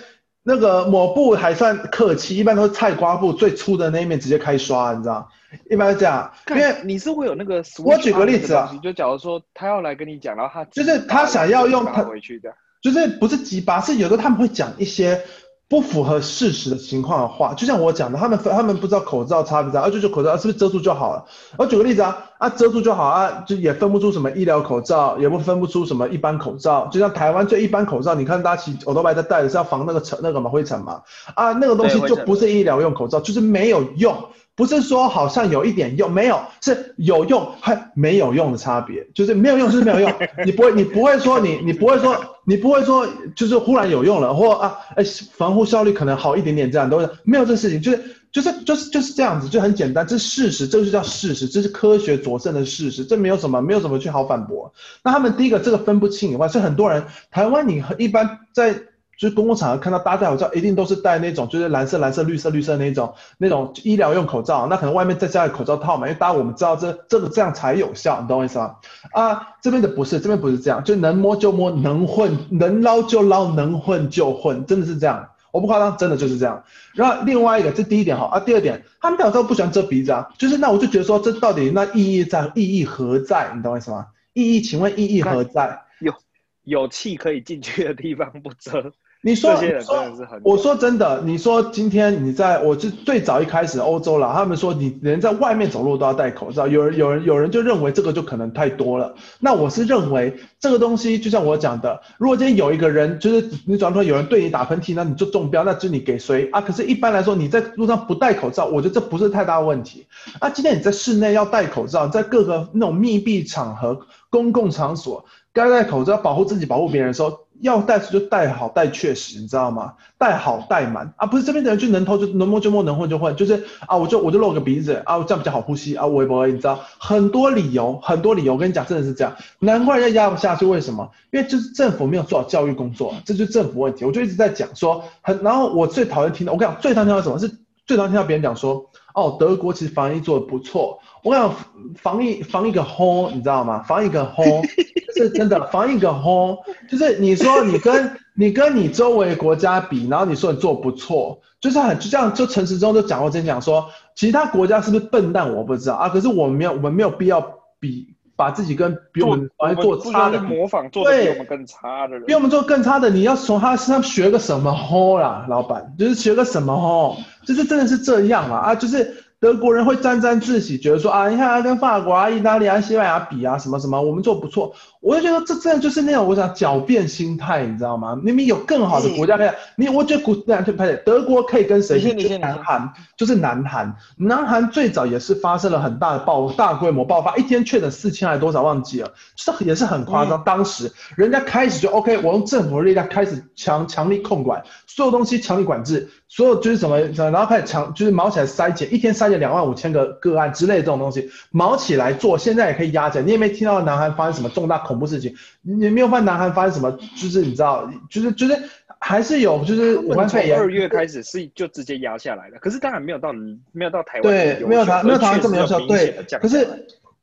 那个抹布还算客气，一般都是菜瓜布最粗的那一面直接开刷，你知道。一般是这样，因为你是会有那个。我举个例子啊，就假如说他要来跟你讲，然后他就是他想要用他回去的，就是不是鸡巴，是有的他们会讲一些不符合事实的情况的话，就像我讲的，他们他们不知道口罩差不差，啊，就就口罩是不是遮住就好了？我举个例子啊，啊遮住就好啊，就也分不出什么医疗口罩，也不分不出什么一般口罩，就像台湾最一般口罩，你看大家骑欧兜拜在戴的是要防那个尘那个嘛灰尘嘛，啊那个东西就不是医疗用口罩，就是没有用。不是说好像有一点用，没有，是有用和没有用的差别，就是没有用就是没有用，你不会你不会说你你不会说你不会说就是忽然有用了或啊哎防护效率可能好一点点这样都是没有这事情，就是就是就是就是这样子就很简单，这是事实，这就叫事实，这是科学佐证的事实，这没有什么没有什么去好反驳。那他们第一个这个分不清以外，是很多人台湾你一般在。就是公共场合看到大家戴口罩，一定都是戴那种就是蓝色、蓝色、绿色、绿色那种那种医疗用口罩。那可能外面再加个口罩套嘛，因为大家我们知道这这个这样才有效，你懂我意思吗？啊，这边的不是，这边不是这样，就能摸就摸，能混能捞就捞，能混就混，真的是这样，我不夸张，真的就是这样。然后另外一个，这第一点哈啊，第二点，他们戴口罩不喜欢遮鼻子啊，就是那我就觉得说，这到底那意义在，意义何在？你懂我意思吗？意义，请问意义何在？有有气可以进去的地方不遮。你说，你说，我说真的，你说今天你在，我就最早一开始欧洲了，他们说你连在外面走路都要戴口罩，有人有人有人就认为这个就可能太多了。那我是认为这个东西就像我讲的，如果今天有一个人就是你转说有人对你打喷嚏，那你就中标，那就是你给谁啊？可是，一般来说你在路上不戴口罩，我觉得这不是太大问题。啊，今天你在室内要戴口罩，在各个那种密闭场合、公共场所该戴口罩，保护自己、保护别人的时候。要戴就戴好戴确实，你知道吗？戴好戴满啊，不是这边的人就能偷就能摸就摸能混就混，就是啊，我就我就露个鼻子啊，这样比较好呼吸啊，我也不会，你知道很多理由很多理由，我跟你讲真的是这样，难怪人家压不下去，为什么？因为就是政府没有做好教育工作，这就是政府问题。我就一直在讲说很，然后我最讨厌听到，我跟你讲最讨厌听到什么是最讨厌听到别人讲说哦，德国其实防疫做的不错。我跟你讲防疫防疫个轰，你知道吗？防疫个轰。是真的，防疫个轰，就是你说你跟 你跟你周围国家比，然后你说你做不错，就是很就这样，就陈时中就讲过，真讲说，其他国家是不是笨蛋，我不知道啊。可是我们没有，我们没有必要比把自己跟比我们来做差的模仿，做的比我们更差的人，比我们做更差的，你要从他身上学个什么吼啦，老板，就是学个什么吼，就是真的是这样啊啊，就是。德国人会沾沾自喜，觉得说啊，你看啊，跟法国啊、意大利啊、西班牙比啊，什么什么，我们做不错。我就觉得这真的就是那种我想狡辩心态，你知道吗？明明有更好的国家可以，你我觉得古那就拍德国可以跟谁比？就南韩，就是南韩。南韩最早也是发生了很大的爆大规模爆发，一天确诊四千还是多少忘记了，就是也是很夸张。当时人家开始就 OK，我用政府的力量开始强强力控管，所有东西强力管制，所有就是什么，然后开始强就是毛起来筛检，一天筛。差点两万五千个个案之类的这种东西，毛起来做，现在也可以压起来。你也没听到南韩发生什么重大恐怖事情，你没有发现南韩发生什么，就是你知道，就是就是还是有，就是武汉肺炎二月开始是就直接压下来了，可是当然没有到没有到台湾对，没有台没有台湾这么有效，对，可是。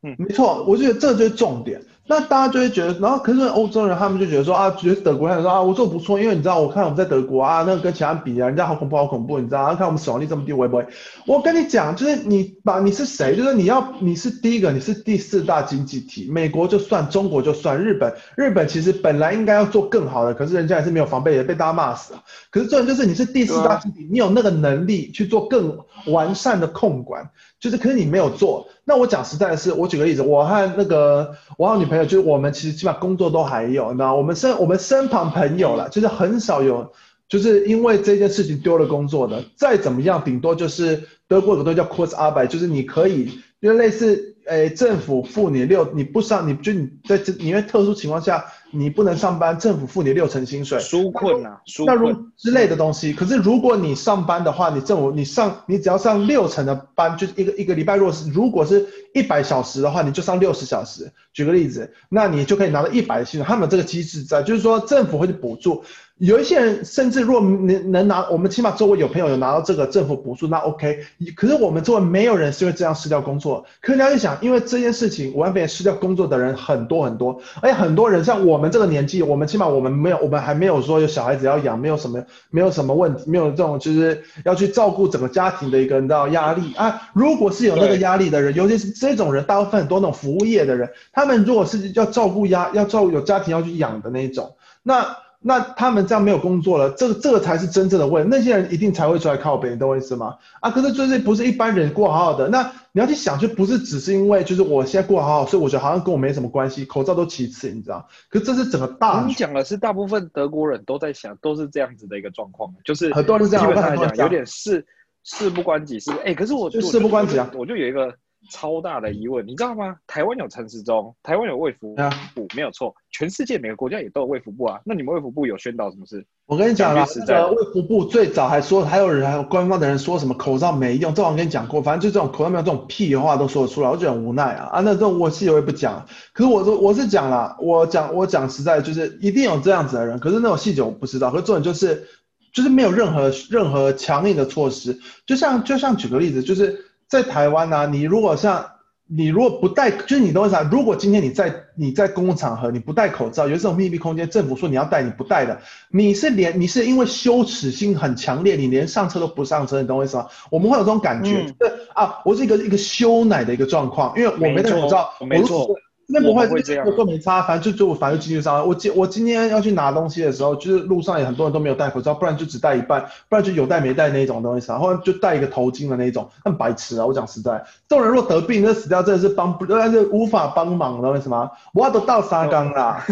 嗯，没错，我觉得这就是重点。那大家就会觉得，然后可是欧洲人他们就觉得说啊，觉得德国人说啊，我做不错，因为你知道，我看我们在德国啊，那个跟其他比啊，人家好恐怖好恐怖，你知道？看我们死亡率这么低，我也不会。我跟你讲，就是你把你是谁，就是你要你是第一个，你是第四大经济体，美国就算，中国就算，日本日本其实本来应该要做更好的，可是人家还是没有防备，也被大家骂死了。可是重点就是你是第四大经济体，你有那个能力去做更完善的控管。就是，可是你没有做。那我讲实在的是，我举个例子，我和那个我和女朋友，就是我们其实基本上工作都还有，你知道，我们身我们身旁朋友了，就是很少有，就是因为这件事情丢了工作的。再怎么样，顶多就是德国有个都叫 Kurzarbeit，就是你可以，就类似，诶，政府付你六，你不上，你就你在这，因为特殊情况下。你不能上班，政府付你六成薪水，纾困呐、啊，那如之类的东西。可是如果你上班的话，你政府你上你只要上六成的班，就是一个一个礼拜，如果是如果是一百小时的话，你就上六十小时。举个例子，那你就可以拿到一百的薪水。他们这个机制在，就是说政府会去补助。有一些人甚至如果能能拿，我们起码周围有朋友有拿到这个政府补助，那 OK。可是我们周围没有人是因为这样失掉工作。可是你要想，因为这件事情，武汉肺炎失掉工作的人很多很多，而且很多人像我们这个年纪，我们起码我们没有，我们还没有说有小孩子要养，没有什么没有什么问题，没有这种就是要去照顾整个家庭的一个你知道压力啊。如果是有那个压力的人，尤其是这种人，大部分很多那种服务业的人，他们如果是要照顾家要照顾有家庭要去养的那一种，那。那他们这样没有工作了，这个这个才是真正的问题。那些人一定才会出来靠北，你懂我意思吗？啊，可是这些不是一般人过好好的。那你要去想，就不是只是因为就是我现在过好好，所以我觉得好像跟我没什么关系，口罩都其次，你知道？可是这是整个大。你讲的是大部分德国人都在想，都是这样子的一个状况，就是很多人这样。基本上来讲，有点事事不关己，是哎、欸，可是我就事不关己啊，我就有一个。超大的疑问，你知道吗？台湾有陈时中，台湾有卫福部，啊、没有错。全世界每个国家也都有卫福部啊。那你们卫福部有宣导什么事？我跟你讲了，这个卫福部最早还说，还有人还有官方的人说什么口罩没用，这我跟你讲过。反正就这种口罩没有这种屁话都说得出来，我就很无奈啊啊！那这种我是我也不讲，可是我说我是讲了，我讲我讲实在就是一定有这样子的人，可是那种细节我不知道。可是这种就是就是没有任何任何强硬的措施，就像就像举个例子，就是。在台湾呢、啊，你如果像你如果不戴，就是你懂我意思啊？如果今天你在你在公共场合你不戴口罩，有这种密闭空间，政府说你要戴，你不戴的，你是连你是因为羞耻心很强烈，你连上车都不上车，你懂我意思吗？我们会有这种感觉，嗯、就是啊，我是一个一个羞奶的一个状况，因为我没戴口罩，没错。那不会，这样，我都没差，反正就就反正经济上，我今我今天要去拿东西的时候，就是路上也很多人都没有戴口罩，不然就只戴一半，不然就有戴没戴那种东西，然后就戴一个头巾的那种，很白痴啊！我讲实在，这种人若得病，那死掉真的是帮不，那是无法帮忙的，为什么？我都到沙冈啦，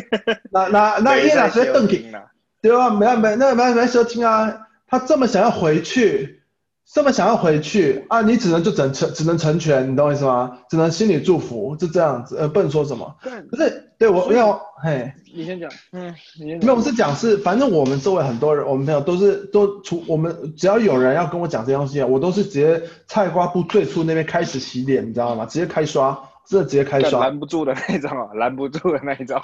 那那那叶老师邓平，对吧？没没那没没收听啊，他这么想要回去。这么想要回去啊？你只能就整成，只能成全，你懂我意思吗？只能心里祝福，就这样子，呃，不能说什么。对，不是，对我，没有，嘿，你先讲，嗯，你先讲。没有，我是讲是，反正我们周围很多人，我们朋友都是都除，我们只要有人要跟我讲这些东西，我都是直接菜瓜布最初那边开始洗脸，你知道吗？直接开刷，这直接开刷，拦不住的那种啊，拦不住的那一种。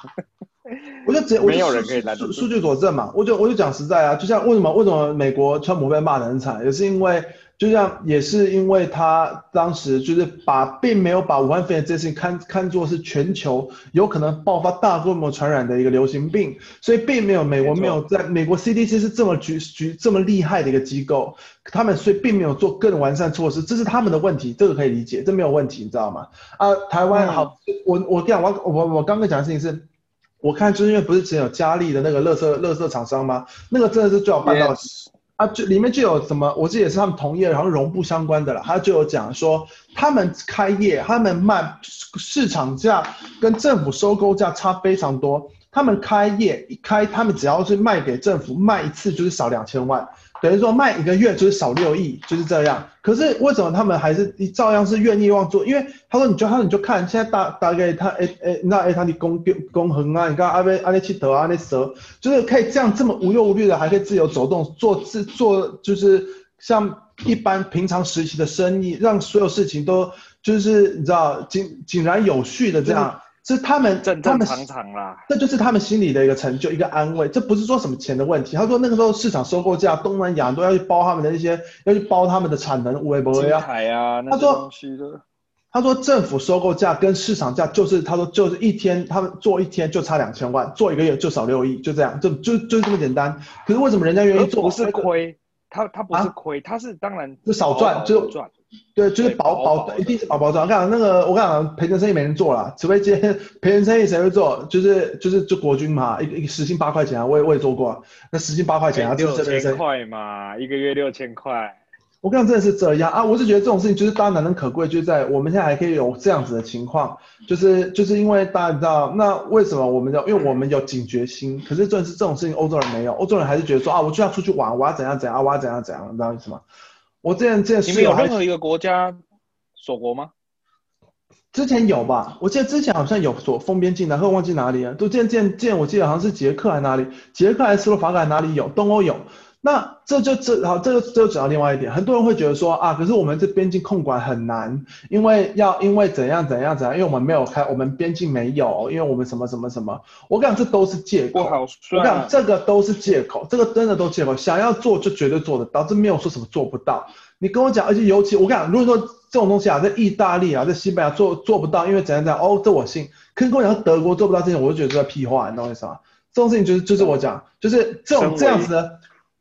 我就直接，没有人可以拦住。数据佐证嘛，我就我就讲实在啊，就像为什么为什么美国川普被骂的很惨，也是因为。就像也是因为他当时就是把并没有把武汉肺炎这件事情看看作是全球有可能爆发大规模传染的一个流行病，所以并没有美国没有在美国 CDC 是这么局局这么厉害的一个机构，他们所以并没有做更完善措施，这是他们的问题，这个可以理解，这没有问题，你知道吗？啊，台湾好，我我讲我我我刚刚讲的事情是，我看就是因为不是只有佳丽的那个乐色乐色厂商吗？那个真的是最好办到。啊，就里面就有什么，我这也是他们同业，然后绒布相关的了，他就有讲说，他们开业，他们卖市场价跟政府收购价差非常多，他们开业一开，他们只要是卖给政府卖一次就是少两千万。等于说卖一个月就是少六亿，就是这样。可是为什么他们还是照样是愿意往做？因为他说你就他说你就看现在大大概他诶诶那诶他的公公横啊，你看阿威阿内七德阿内蛇，就是可以这样这么无忧无虑的还可以自由走动做自做就是像一般平常时期的生意，让所有事情都就是你知道井井然有序的这样，是他们正正常常啦，这就是他们心里的一个成就，一个安慰。这不是说什么钱的问题。他说那个时候市场收购价，东南亚都要去包他们的一些，要去包他们的产能，微博呀，他说。他说政府收购价跟市场价就是，他说就是一天，他们做一天就差两千万，做一个月就少六亿，就这样，就就就这么简单。可是为什么人家愿意做？不是亏，他他不是亏，他是当然就少赚，就赚。对，就是保保，一定是保保赚。我讲那个，我讲赔钱生意没人做了，除非今天赔钱生意谁会做？就是就是就国军嘛，一个一个时薪八块钱啊，我也我也做过，那时薪八块钱啊，六千块嘛，一个月六千块。我跟你讲，真的是这样啊！我是觉得这种事情就是大家难能可贵，就是在我们现在还可以有这样子的情况，就是就是因为大家知道，那为什么我们要？因为我们有警觉心。可是正是这种事情，欧洲人没有，欧洲人还是觉得说啊，我就要出去玩，我要怎样怎样，我要怎样怎样，你知道意思吗？我之前之前你们有任何一个国家锁国吗？之前有吧？我记得之前好像有锁封边境的，可我忘记哪里了。都见见见，我记得好像是捷克还是哪里，捷克还是斯洛伐克还是哪里有，东欧有。那这就这好，这个就讲到另外一点，很多人会觉得说啊，可是我们这边境控管很难，因为要因为怎样怎样怎样，因为我们没有开，我们边境没有，因为我们什么什么什么，我讲这都是借口，我讲这个都是借口，这个真的都借口，想要做就绝对做得到，这没有说什么做不到。你跟我讲，而且尤其我讲，如果说这种东西啊，在意大利啊，在西班牙做做不到，因为怎样怎样，哦，这我信。可是跟我讲德国做不到这些，我就觉得这在屁话，你懂我意思吗？这种事情就是就是我讲，就是这种这样子的。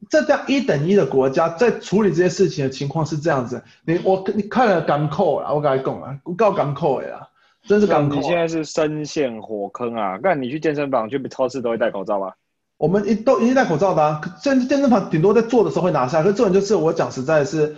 这叫一等一的国家在处理这些事情的情况是这样子，你我你看了港口啊，我跟你讲啊，我告港口的啦，真是港口。你现在是深陷火坑啊！那你去健身房、去超市都会戴口罩吗？我们一都一定戴口罩的啊，健健身房顶多在做的时候会拿下。可是这种就是我讲实在的是，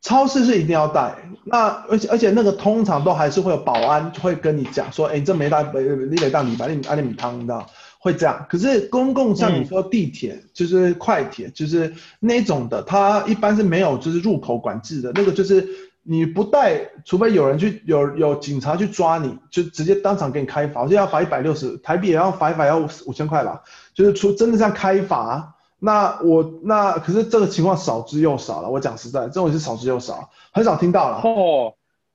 超市是一定要戴。那而且而且那个通常都还是会有保安会跟你讲说，哎，你这没带，你得当米白，你阿里米汤，你知道。会这样，可是公共像你说地铁，嗯、就是快铁，就是那种的，它一般是没有就是入口管制的，那个就是你不带，除非有人去有有警察去抓你，就直接当场给你开罚，好像要罚一百六十台币，也要罚一罚要五千块吧，就是除真的像开罚，那我那可是这个情况少之又少了，我讲实在，这种是少之又少，很少听到了。哦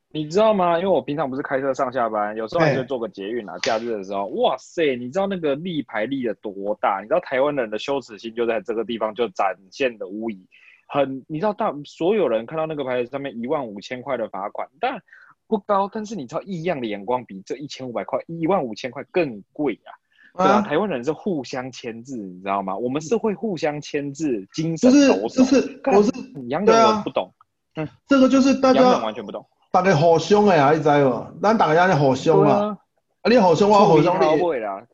你知道吗？因为我平常不是开车上下班，有时候还是坐个捷运啊。欸、假日的时候，哇塞，你知道那个立牌立的多大？你知道台湾人的羞耻心就在这个地方就展现的无疑。很，你知道大所有人看到那个牌子上面一万五千块的罚款，但不高，但是你知道异样的眼光比这一千五百块、一万五千块更贵啊。对啊，台湾人是互相牵制，你知道吗？我们是会互相牵制，精神抖擞。就是就是，我是杨勇，我不懂。嗯，这个就是大家完全不懂。大家互相的啊，你知无？咱大家在互相啊，啊，你互相我互相你。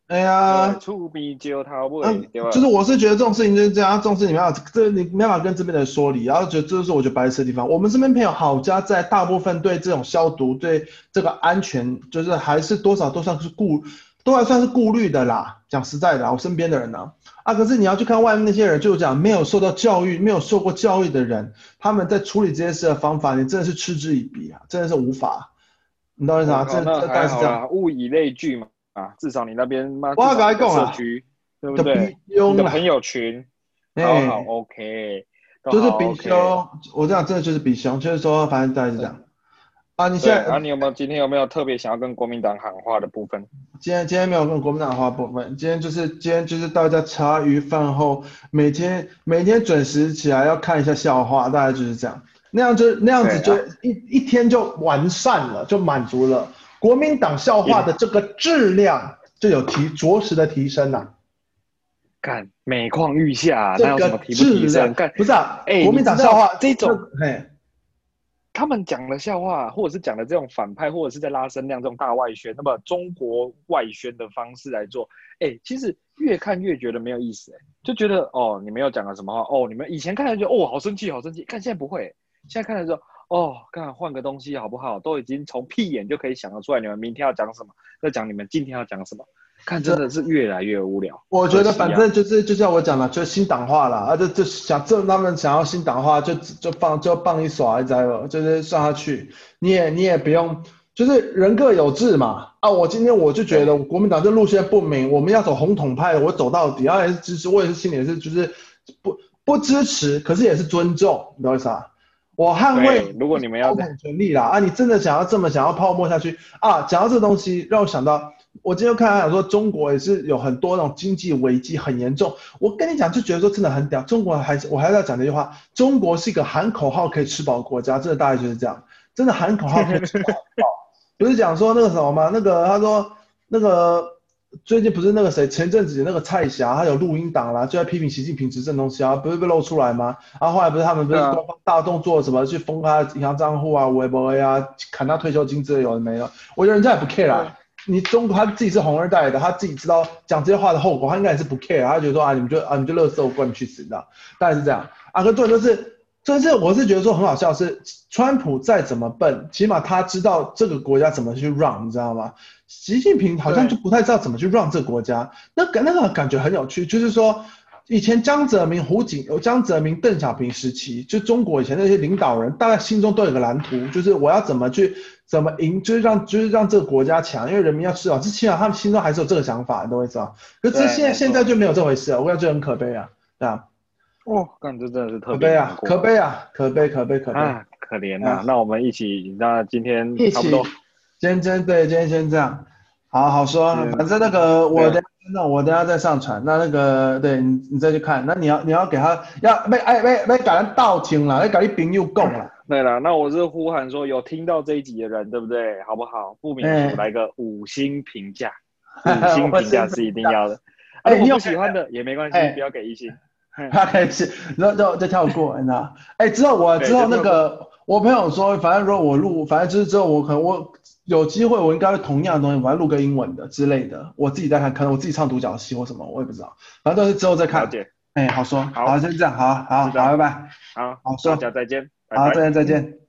哎呀，厝边招头尾，就是我是觉得这种事情就是这样，这种事情没办法，这你没办法跟这边的人说理，然后觉得这就是我觉得白痴的地方。我们这边朋友好家在大部分对这种消毒、对这个安全，就是还是多少都算是顾，都还算是顾虑的啦。讲实在的，我身边的人呢。啊！可是你要去看外面那些人，就是讲没有受到教育、没有受过教育的人，他们在处理这些事的方法，你真的是嗤之以鼻啊！真的是无法，你懂我意思吗？这这大概是这样。物以类聚嘛，啊，至少你那边妈，我要跟你讲啊，社区对不对？你的朋友群，好好 OK，就是比凶。我这样真的就是比凶，就是说，反正大概是这样。啊，你现在啊，你有没有今天有没有特别想要跟国民党喊话的部分？今天今天没有跟国民党喊话部分，今天就是今天就是大家茶余饭后每天每天准时起来要看一下笑话，大概就是这样，那样就那样子就一、啊、一天就完善了，就满足了国民党笑话的这个质量就有提着实的提升呐。干每况愈下，那有什么提不提升？干不是啊，哎，国民党笑话这种嘿。他们讲的笑话，或者是讲的这种反派，或者是在拉声量这种大外宣，那么中国外宣的方式来做，哎、其实越看越觉得没有意思、欸，就觉得哦，你们又讲了什么话？哦，你们以前看来就哦，好生气，好生气，看现在不会，现在看的时候，哦，看换个东西好不好？都已经从屁眼就可以想得出来，你们明天要讲什么，要讲你们今天要讲什么。看真的是越来越无聊。我觉得反正就是就像我讲的，就是新党化了啊，就就想这他们想要新党化，就就放就放一耍一灾了，就是上下去，你也你也不用，就是人各有志嘛啊！我今天我就觉得国民党这路线不明，我们要走红统派，我走到底，然后也是支持，我也是心里也是就是不不支持，可是也是尊重，你懂我意思啊？我捍卫，如果你们要权利啦啊，你真的想要这么想要泡沫下去啊？讲到这个东西，让我想到，我今天看他讲说，中国也是有很多那种经济危机很严重。我跟你讲，就觉得说真的很屌。中国还是我还是要讲这句话，中国是一个喊口号可以吃饱国家，真的大概就是这样，真的喊口号可以吃饱。不是讲说那个什么吗？那个他说那个。最近不是那个谁，前阵子那个蔡霞，他有录音档啦，就在批评习近平执政东西啊，不是被露出来吗？然后后来不是他们不是官方大动作什么去封他银行账户啊、微博啊、砍他退休金之类有的没了，我觉得人家也不 care 啦。你中国他自己是红二代的，他自己知道讲这些话的后果，他应该也是不 care，他觉得说啊，你们就啊你就乐色，我管你去死，你知道？大概是这样。啊，可重点就是，就是我是觉得说很好笑是，川普再怎么笨，起码他知道这个国家怎么去 run，你知道吗？习近平好像就不太知道怎么去 run 这个国家，那感那个感觉很有趣，就是说以前江泽民、胡锦、江泽民、邓小平时期，就中国以前那些领导人，大概心中都有个蓝图，就是我要怎么去怎么赢，就是让就是让这个国家强，因为人民要吃饱，之前他们心中还是有这个想法，你懂我意思吗。可是现在现在就没有这回事了，我感觉很可悲啊，对啊。哦，感觉真的是特别可悲啊，可悲啊，可悲可悲可悲，啊，可怜啊。那我们一起，那今天差不多。今天对，今天先这样，好好说。反正那个我等下，那我等下再上传。那那个对你，你再去看。那你要你要给他要被哎被被改人道听了，要改你朋友讲了。对了，那我是呼喊说有听到这一集的人，对不对？好不好？不免俗来个五星评价，五星评价是一定要的。哎，你有喜欢的也没关系，不要给一星。他可以是，然后就就跳过，你知道？哎，之后我之后那个我朋友说，反正如果我录，反正就是之后我可能我。有机会，我应该会同样的东西，我要录个英文的之类的，我自己在看，可能我自己唱独角戏或什么，我也不知道，反正都是之后再看。哎，好说，好，先这样，好好好，拜拜，好，好说，大家再见，好，再见，再见。